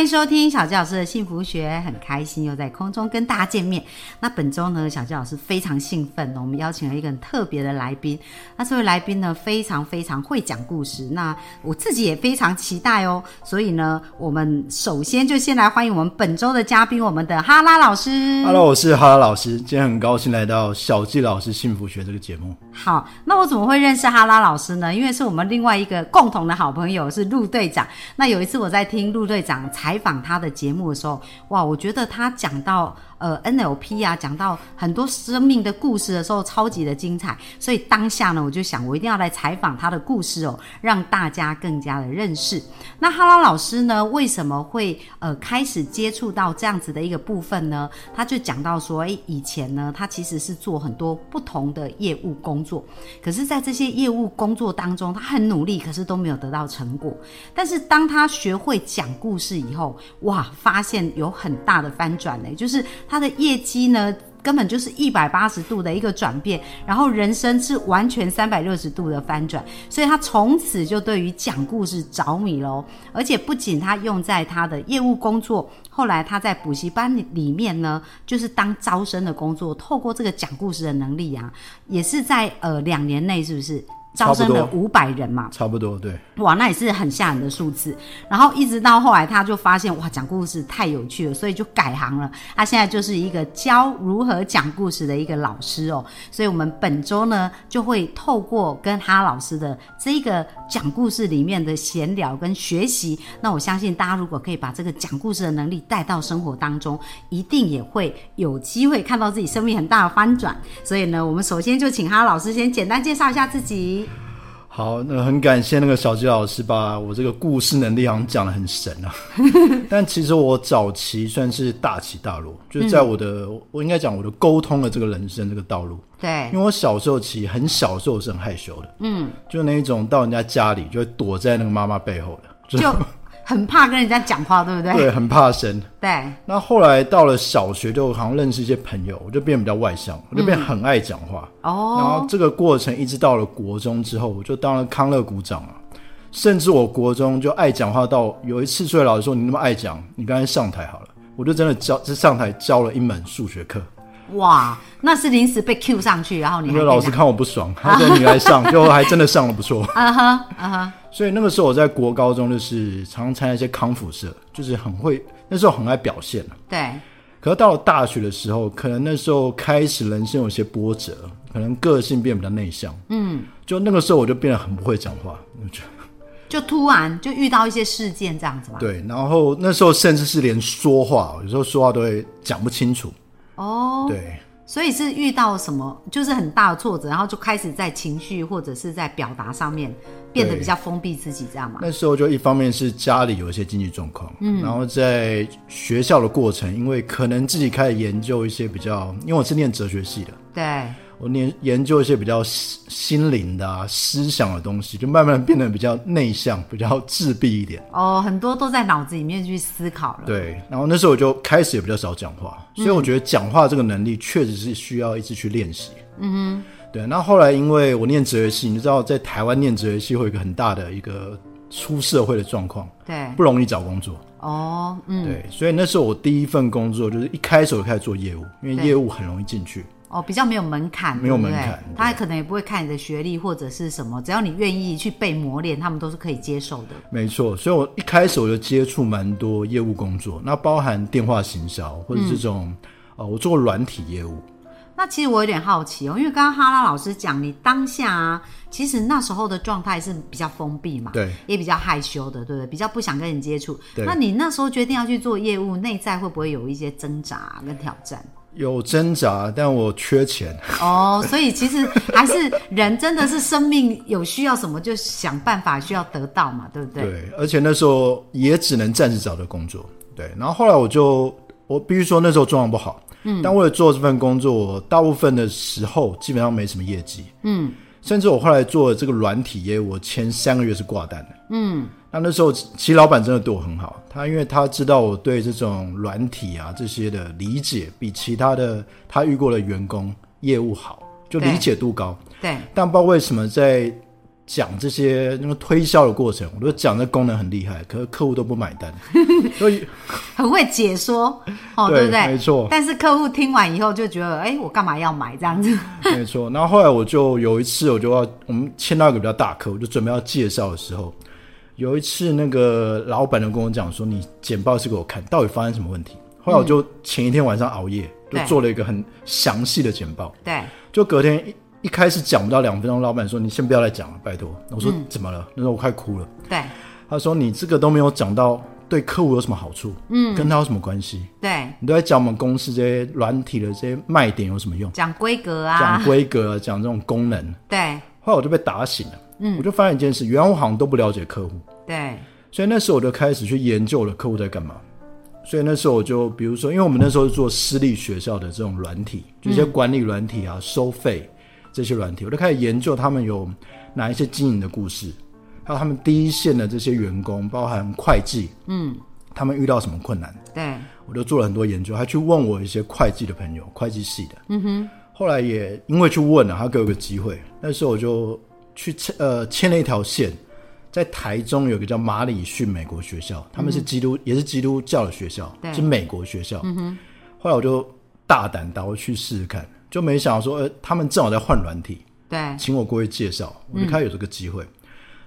欢迎收听小纪老师的幸福学，很开心又在空中跟大家见面。那本周呢，小纪老师非常兴奋，我们邀请了一个很特别的来宾。那这位来宾呢，非常非常会讲故事，那我自己也非常期待哦。所以呢，我们首先就先来欢迎我们本周的嘉宾，我们的哈拉老师。Hello，我是哈拉老师，今天很高兴来到小纪老师幸福学这个节目。好，那我怎么会认识哈拉老师呢？因为是我们另外一个共同的好朋友是陆队长。那有一次我在听陆队长采访他的节目的时候，哇，我觉得他讲到呃 NLP 啊，讲到很多生命的故事的时候，超级的精彩。所以当下呢，我就想我一定要来采访他的故事哦，让大家更加的认识。那哈拉老师呢，为什么会呃开始接触到这样子的一个部分呢？他就讲到说，诶，以前呢，他其实是做很多不同的业务工作，可是，在这些业务工作当中，他很努力，可是都没有得到成果。但是，当他学会讲故事以后，哇，发现有很大的翻转呢，就是他的业绩呢。根本就是一百八十度的一个转变，然后人生是完全三百六十度的翻转，所以他从此就对于讲故事着迷喽。而且不仅他用在他的业务工作，后来他在补习班里面呢，就是当招生的工作，透过这个讲故事的能力啊，也是在呃两年内是不是招生了五百人嘛？差不多对，哇，那也是很吓人的数字。然后一直到后来，他就发现哇，讲故事太有趣了，所以就改行了。他现在就是一个教如何讲故事的一个老师哦。所以我们本周呢，就会透过跟哈老师的这一个讲故事里面的闲聊跟学习，那我相信大家如果可以把这个讲故事的能力带到生活当中，一定也会有机会看到自己生命很大的翻转。所以呢，我们首先就请哈老师先简单介绍一下自己。好，那很感谢那个小吉老师把我这个故事能力好像讲的很神啊。但其实我早期算是大起大落，就是在我的、我应该讲我的沟通的这个人生这个道路。对因为我小时候其实很小的时候是很害羞的，嗯，就那一种到人家家里就会躲在那个妈妈背后的，就就很怕跟人家讲话，对不对？对，很怕生。对那后来到了小学，就好像认识一些朋友，我就变得比较外向，我就变得很爱讲话。然哦，后这个过程一直到了国中之后，我就当了康乐股长啊。甚至我国中就爱讲话到有一次，数学老师说你那么爱讲，你刚才上台好了，我就真的教，是上台教了一门数学课。哇，那是临时被 Q 上去，然后你还因为老师看我不爽，他说你来上，最后还真的上了不错。啊哈啊哈，所以那个时候我在国高中就是常常参加一些康复社，就是很会，那时候很爱表现啊对可是到了大学的时候，可能那时候开始人生有些波折，可能个性变得比较内向。嗯，就那个时候我就变得很不会讲话，我觉得 就突然就遇到一些事件这样子嘛。对。然后那时候甚至是连说话，有时候说话都会讲不清楚。哦，对，所以是遇到什么就是很大的挫折，然后就开始在情绪或者是在表达上面变得比较封闭自己，这样嘛？那时候就一方面是家里有一些经济状况，嗯，然后在学校的过程，因为可能自己开始研究一些比较，因为我是念哲学系的，对我研研究一些比较心心灵的啊、思想的东西，就慢慢变得比较内向，比较自闭一点。哦，很多都在脑子里面去思考了。对，然后那时候我就开始也比较少讲话，所以我觉得讲话这个能力确实是需要一直去练习。嗯哼，对。那后来因为我念哲学系，你知道在台湾念哲学系会有一个很大的一个出社会的状况，对不容易找工作。哦，嗯，对，所以那时候我第一份工作就是一开始我就开始做业务，因为业务很容易进去。哦，比较没有门槛，没有门槛对他可能也不会看你的学历或者是什么，只要你愿意去被磨练，他们都是可以接受的。没错，所以我一开始我就接触蛮多业务工作，那包含电话行销或者这种，呃，我做过软体业务。那其实我有点好奇哦，因为刚刚哈拉老师讲，你当下啊，其实那时候的状态是比较封闭嘛，对，也比较害羞的，对不对？比较不想跟人接触。那你那时候决定要去做业务，内在会不会有一些挣扎跟挑战？有挣扎，但我缺钱。哦，所以其实还是人真的是生命有需要什么就想办法需要得到嘛，对不对？对，而且那时候也只能暂时找到工作。对，然后后来我就，我必须说那时候状况不好。嗯，但为了做这份工作，我大部分的时候基本上没什么业绩。嗯，甚至我后来做这个软体业，我前三个月是挂单的。嗯，那那时候其实老板真的对我很好，他因为他知道我对这种软体啊这些的理解比其他的他遇过的员工业务好，就理解度高。对，但不知道为什么在讲这些那个推销的过程，我都讲这功能很厉害，可是客户都不买单，所以很会解说，哦，对不对？没错。但是客户听完以后就觉得，哎，我干嘛要买这样子？没错。然后后来我就有一次，我就要我们签到一个比较大客户，就准备要介绍的时候，有一次那个老板就跟我讲说：“你简报是给我看，到底发生什么问题？”后来我就前一天晚上熬夜，就做了一个很详细的简报。对，就隔天。一开始讲不到两分钟，老板说：“你先不要再讲了，拜托。”我说：“怎么了？”那时候我快哭了。对，他说：“你这个都没有讲到对客户有什么好处，嗯，跟他有什么关系？对，你都在讲我们公司这些软体的这些卖点有什么用？讲规格啊，讲规格，讲这种功能。对，后来我就被打醒了。嗯，我就发现一件事，原来我好像都不了解客户。对，所以那时候我就开始去研究了客户在干嘛。所以那时候我就比如说，因为我们那时候是做私立学校的这种软体，就一些管理软体啊，收费。这些软体，我就开始研究他们有哪一些经营的故事，还有他们第一线的这些员工，包含会计，嗯，他们遇到什么困难？对，我就做了很多研究，还去问我一些会计的朋友，会计系的，嗯哼。后来也因为去问了，他给我个机会，那时候我就去签呃签了一条线，在台中有个叫马里逊美国学校，他们是基督也是基督教的学校，是美国学校。后来我就大胆到去试试看。就没想到说，呃，他们正好在换软体，对，请我过去介绍，我就开始有这个机会。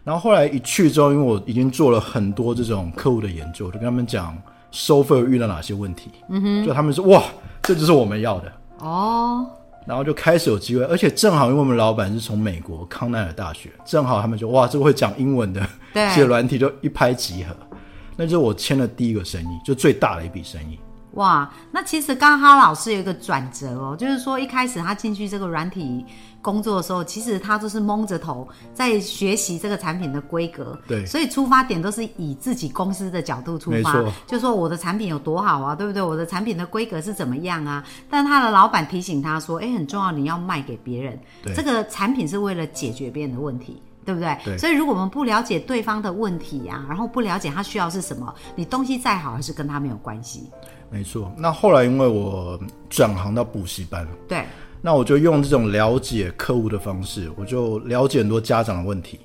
然后后来一去之后，因为我已经做了很多这种客户的研究，就跟他们讲收费遇到哪些问题，嗯哼，就他们说哇，这就是我们要的哦。然后就开始有机会，而且正好因为我们老板是从美国康奈尔大学，正好他们就哇，这个会讲英文的写 软体就一拍即合，那就是我签了第一个生意，就最大的一笔生意。哇，那其实刚刚哈老师有一个转折哦，就是说一开始他进去这个软体工作的时候，其实他都是蒙着头在学习这个产品的规格，对，所以出发点都是以自己公司的角度出发，就说我的产品有多好啊，对不对？我的产品的规格是怎么样啊？但他的老板提醒他说，哎，很重要，你要卖给别人，这个产品是为了解决别人的问题。对不对？所以如果我们不了解对方的问题呀，然后不了解他需要是什么，你东西再好还是跟他没有关系。没错。那后来因为我转行到补习班，对，那我就用这种了解客户的方式，我就了解很多家长的问题。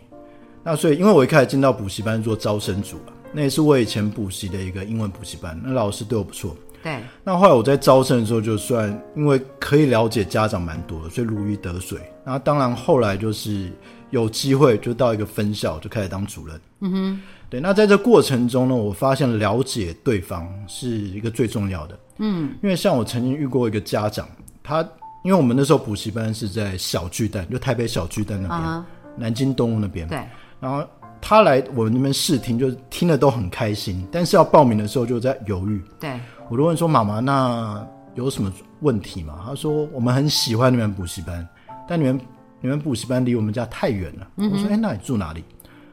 那所以因为我一开始进到补习班做招生组了，那也是我以前补习的一个英文补习班，那老师对我不错。对。那后来我在招生的时候，就算因为可以了解家长蛮多的，所以如鱼得水。那当然后来就是。有机会就到一个分校就开始当主任。嗯哼，对。那在这过程中呢，我发现了解对方是一个最重要的。嗯，因为像我曾经遇过一个家长，他因为我们那时候补习班是在小巨蛋，就台北小巨蛋那边，南京东路那边。对。然后他来我们那边试听，就听了都很开心，但是要报名的时候就在犹豫。对。我就问说：“妈妈，那有什么问题吗？”他说：“我们很喜欢你们补习班，但你们。”你们补习班离我们家太远了。我说：“哎，那你住哪里？”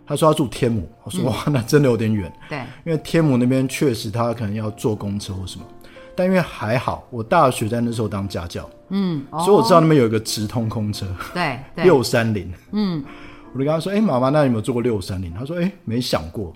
他说：“他住天母。”我说：“哇，那真的有点远。”对，因为天母那边确实他可能要坐公车或什么，但因为还好，我大学在那时候当家教，嗯，所以我知道那边有一个直通空车，对，六三零，嗯，我就跟他说：“哎，妈妈，那你有没有坐过六三零？”他说：“哎，没想过。”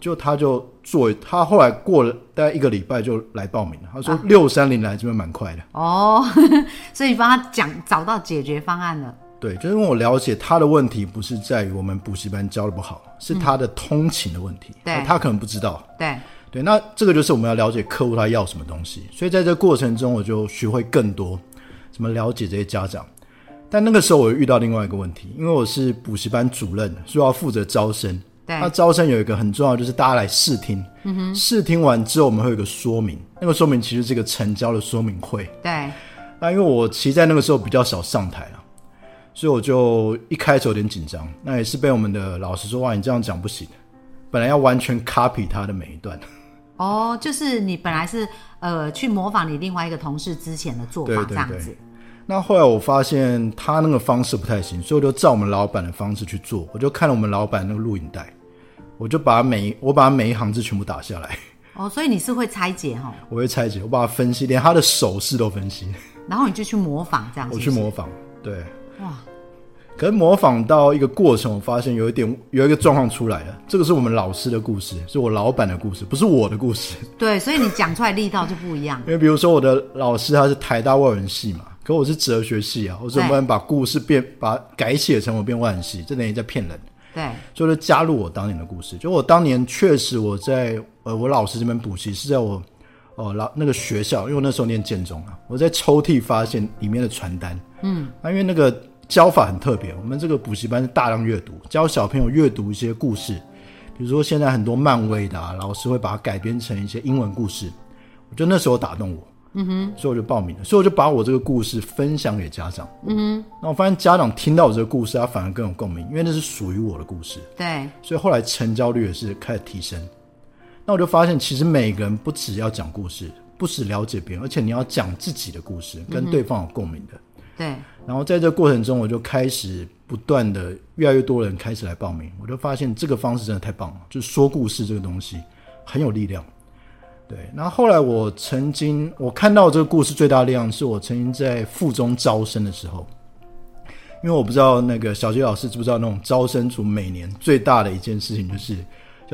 就他就坐，他后来过了大概一个礼拜就来报名了。他说：“六三零来这边蛮快的。”哦，所以帮他讲找到解决方案了。对，就是因为我了解他的问题，不是在于我们补习班教的不好，是他的通勤的问题。对，他可能不知道。对，对，那这个就是我们要了解客户他要什么东西。所以在这过程中，我就学会更多怎么了解这些家长。但那个时候我遇到另外一个问题，因为我是补习班主任，所以要负责招生。对，那招生有一个很重要，就是大家来试听。嗯哼，试听完之后，我们会有个说明，那个说明其实是一个成交的说明会。对，那因为我其实在那个时候比较少上台啊。所以我就一开始有点紧张，那也是被我们的老师说：“哇，你这样讲不行，本来要完全 copy 他的每一段。”哦，就是你本来是呃去模仿你另外一个同事之前的做法这样子。那后来我发现他那个方式不太行，所以我就照我们老板的方式去做。我就看了我们老板那个录影带，我就把每我把每一行字全部打下来。哦，所以你是会拆解哈？我会拆解，我把它分析，连他的手势都分析。然后你就去模仿这样子。我去模仿，对。哇，可是模仿到一个过程，我发现有一点有一个状况出来了。这个是我们老师的故事，是我老板的故事，不是我的故事。对，所以你讲出来力道就不一样。因为比如说我的老师他是台大外文系嘛，可我是哲学系啊，我怎么能把故事变把改写成我变外文系？这等于在骗人。对，就是加入我当年的故事。就我当年确实我在呃我老师这边补习是在我哦老那个学校，因为我那时候念建中啊，我在抽屉发现里面的传单，嗯，啊因为那个。教法很特别，我们这个补习班是大量阅读，教小朋友阅读一些故事，比如说现在很多漫威的啊老师会把它改编成一些英文故事，我觉得那时候打动我，嗯哼，所以我就报名了，所以我就把我这个故事分享给家长，嗯哼，那我发现家长听到我这个故事，他反而更有共鸣，因为那是属于我的故事，对，所以后来成交率也是开始提升，那我就发现其实每个人不只要讲故事，不只了解别人，而且你要讲自己的故事，跟对方有共鸣的。对，然后在这过程中，我就开始不断的越来越多人开始来报名，我就发现这个方式真的太棒了，就是说故事这个东西很有力量。对，然后后来我曾经我看到这个故事最大的力量，是我曾经在附中招生的时候，因为我不知道那个小杰老师知不知道，那种招生组每年最大的一件事情就是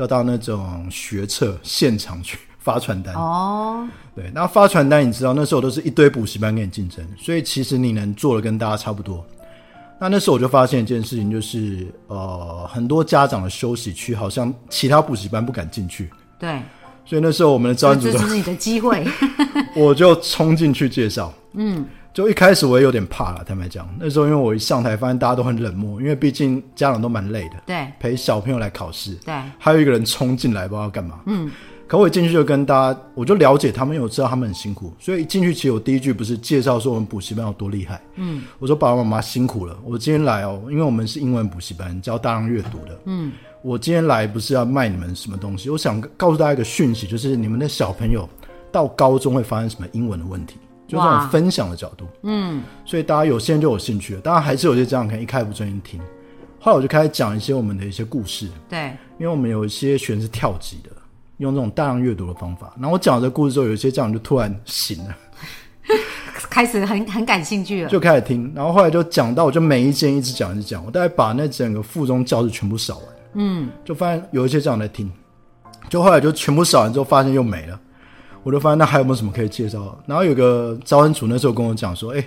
要到那种学测现场去。发传单哦，对，那发传单，你知道那时候都是一堆补习班跟你竞争，所以其实你能做的跟大家差不多。那那时候我就发现一件事情，就是呃，很多家长的休息区好像其他补习班不敢进去。对，所以那时候我们的招生组这是你的机会，我就冲进去介绍。嗯，就一开始我也有点怕了，坦白讲，那时候因为我一上台，发现大家都很冷漠，因为毕竟家长都蛮累的，对，陪小朋友来考试，对，还有一个人冲进来不知道干嘛，嗯。可我一进去就跟大家，我就了解他们，因为我知道他们很辛苦，所以一进去其实我第一句不是介绍说我们补习班有多厉害，嗯，我说爸爸妈妈辛苦了，我今天来哦，因为我们是英文补习班，教大量阅读的，嗯，我今天来不是要卖你们什么东西，我想告诉大家一个讯息，就是你们的小朋友到高中会发生什么英文的问题，就这种分享的角度，嗯，所以大家有些人就有兴趣了，当然还是有些家长可能一开不专心听，后来我就开始讲一些我们的一些故事，对，因为我们有一些学生是跳级的。用这种大量阅读的方法，然后我讲这故事之后，有一些家长就突然醒了，开始很很感兴趣了，就开始听。然后后来就讲到，我就每一间一直讲一直讲，我大概把那整个附中教室全部扫完，嗯，就发现有一些家长在听，就后来就全部扫完之后，发现又没了。我就发现那还有没有什么可以介绍？然后有个招生组那时候跟我讲说：“哎，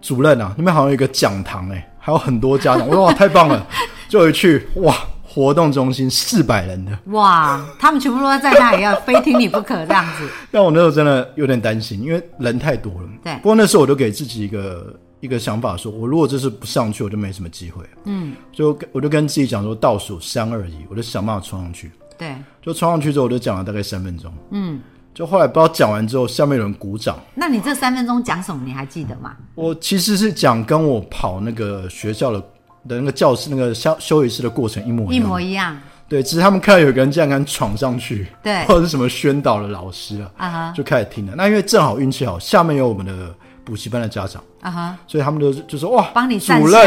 主任啊，那边好像有一个讲堂，哎，还有很多家长。”我说：“哇，太棒了！”就一去，哇！活动中心四百人的哇，他们全部都在那里，要非听你不可这样子。但我那时候真的有点担心，因为人太多了。对，不过那时候我就给自己一个一个想法，说我如果这次不上去，我就没什么机会。嗯，就我就跟自己讲说，倒数三二一，我就想办法冲上去。对，就冲上去之后，我就讲了大概三分钟。嗯，就后来不知道讲完之后，下面有人鼓掌。那你这三分钟讲什么？你还记得吗？我其实是讲跟我跑那个学校的。的那个教室那个修休息室的过程一模一模一样，对，只是他们看到有个人竟然敢闯上去，对，或者是什么宣导的老师啊，啊哈，就开始听了。那因为正好运气好，下面有我们的补习班的家长，啊哈，所以他们就就说哇，帮你主任，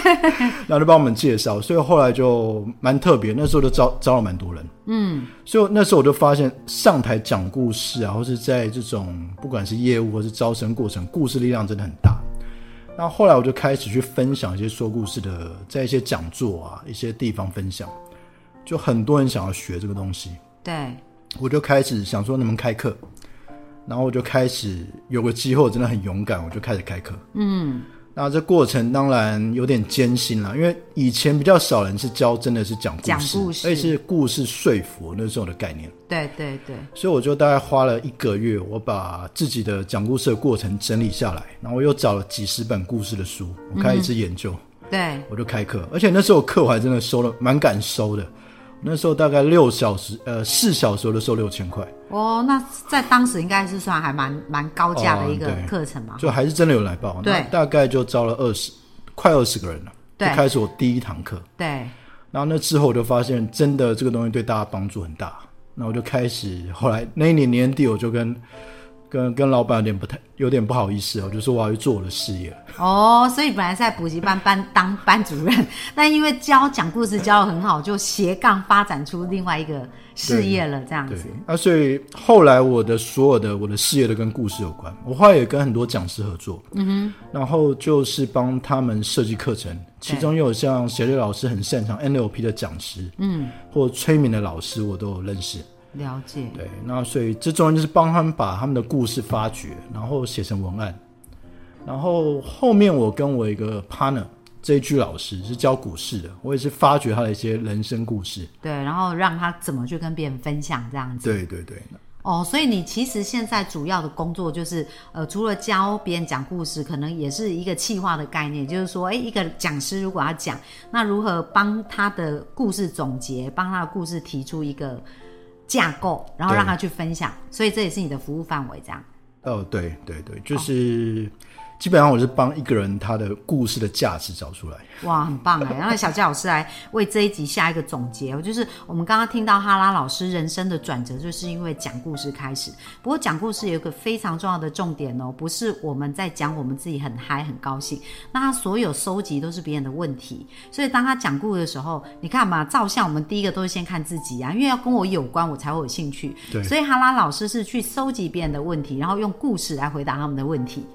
然后就帮我们介绍，所以后来就蛮特别。那时候就招招了蛮多人，嗯，所以那时候我就发现上台讲故事啊，或是在这种不管是业务或是招生过程，故事力量真的很大。那后来我就开始去分享一些说故事的，在一些讲座啊，一些地方分享，就很多人想要学这个东西。对，我就开始想说能不能开课，然后我就开始有个机会，我真的很勇敢，我就开始开课。嗯。那这过程当然有点艰辛了，因为以前比较少人是教，真的是讲故事，而且是故事说服那时候的概念。对对对。所以我就大概花了一个月，我把自己的讲故事的过程整理下来，然后我又找了几十本故事的书，我开始研究。对。我就开课，而且那时候课我还真的收了，蛮敢收的。那时候大概六小时，呃，四小时都收六千块。哦，那在当时应该是算还蛮蛮高价的一个课程嘛。就还是真的有来报，对，大概就招了二十，快二十个人了，就开始我第一堂课。对，然后那之后我就发现，真的这个东西对大家帮助很大。那我就开始，后来那一年年底，我就跟跟跟老板有点不太有点不好意思哦，就说我要去做我的事业。哦，所以本来是在补习班班当班主任，但因为教讲故事教的很好，就斜杠发展出另外一个事业了，这样对子。，啊，所以后来我的所有的我的事业都跟故事有关。我后来也跟很多讲师合作，嗯哼，然后就是帮他们设计课程，其中又有像协瑞老师很擅长 NLP 的讲师，嗯，或催眠的老师，我都有认识。了解，对，那所以这中间就是帮他们把他们的故事发掘，然后写成文案。然后后面我跟我一个 partner 这一句老师是教股市的，我也是发掘他的一些人生故事。对，然后让他怎么去跟别人分享这样子。对对对，哦，所以你其实现在主要的工作就是，呃，除了教别人讲故事，可能也是一个企划的概念，就是说，哎，一个讲师如果要讲，那如何帮他的故事总结，帮他的故事提出一个架构，然后让他去分享，所以这也是你的服务范围，这样。哦，对对对，就是、基本上我是帮一个人他的故事的价值找出来。哇，很棒哎！然后小佳老师来为这一集下一个总结哦，就是我们刚刚听到哈拉老师人生的转折，就是因为讲故事开始。不过讲故事有一个非常重要的重点哦，不是我们在讲我们自己很嗨很高兴，那他所有收集都是别人的问题，所以当他讲故事的时候，你看嘛，照相我们第一个都是先看自己啊，因为要跟我有关，我才会有兴趣。对所以哈拉老师是去收集别人的问题，然后用故事来回答他们的问题。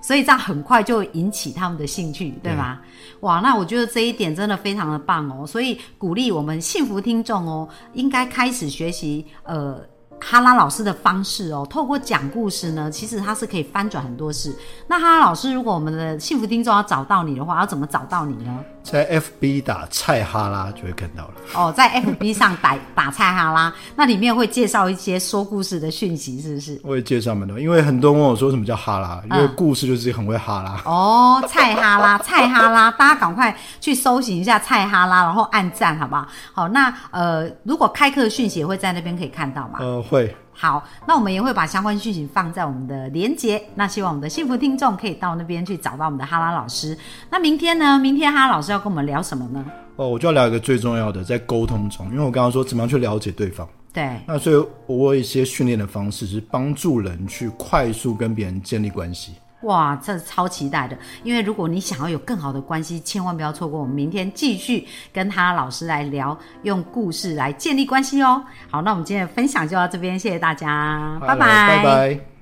所以这样很快就引起他们的兴趣，对吗？哇，那我觉得这一点真的非常的棒哦，所以鼓励我们幸福听众哦，应该开始学习呃哈拉老师的方式哦，透过讲故事呢，其实它是可以翻转很多事。那哈拉老师，如果我们的幸福听众要找到你的话，要怎么找到你呢？在 FB 打菜哈拉就会看到了。哦，在 FB 上打 打菜哈拉，那里面会介绍一些说故事的讯息，是不是？我也介绍蛮多，因为很多人问我说什么叫哈拉，因为嗯故事就是很会哈拉。哦，菜哈拉，菜哈拉，大家赶快去搜寻一下菜哈拉，然后按赞，好不好？好，那呃，如果开课的讯息也会在那边可以看到嘛？呃，会，好，那我们也会把相关讯息放在我们的连接。那希望我们的幸福听众可以到那边去找到我们的哈拉老师。那明天呢？明天哈拉老师要跟我们聊什么呢？哦，我就要聊一个最重要的，在沟通中，因为我刚刚说怎么样去了解对方，对，那所以我有一些训练的方式是帮助人去快速跟别人建立关系。哇，这超期待的！因为如果你想要有更好的关系，千万不要错过我们明天继续跟他老师来聊，用故事来建立关系哦。好，那我们今天的分享就到这边，谢谢大家，拜 Hello，拜拜。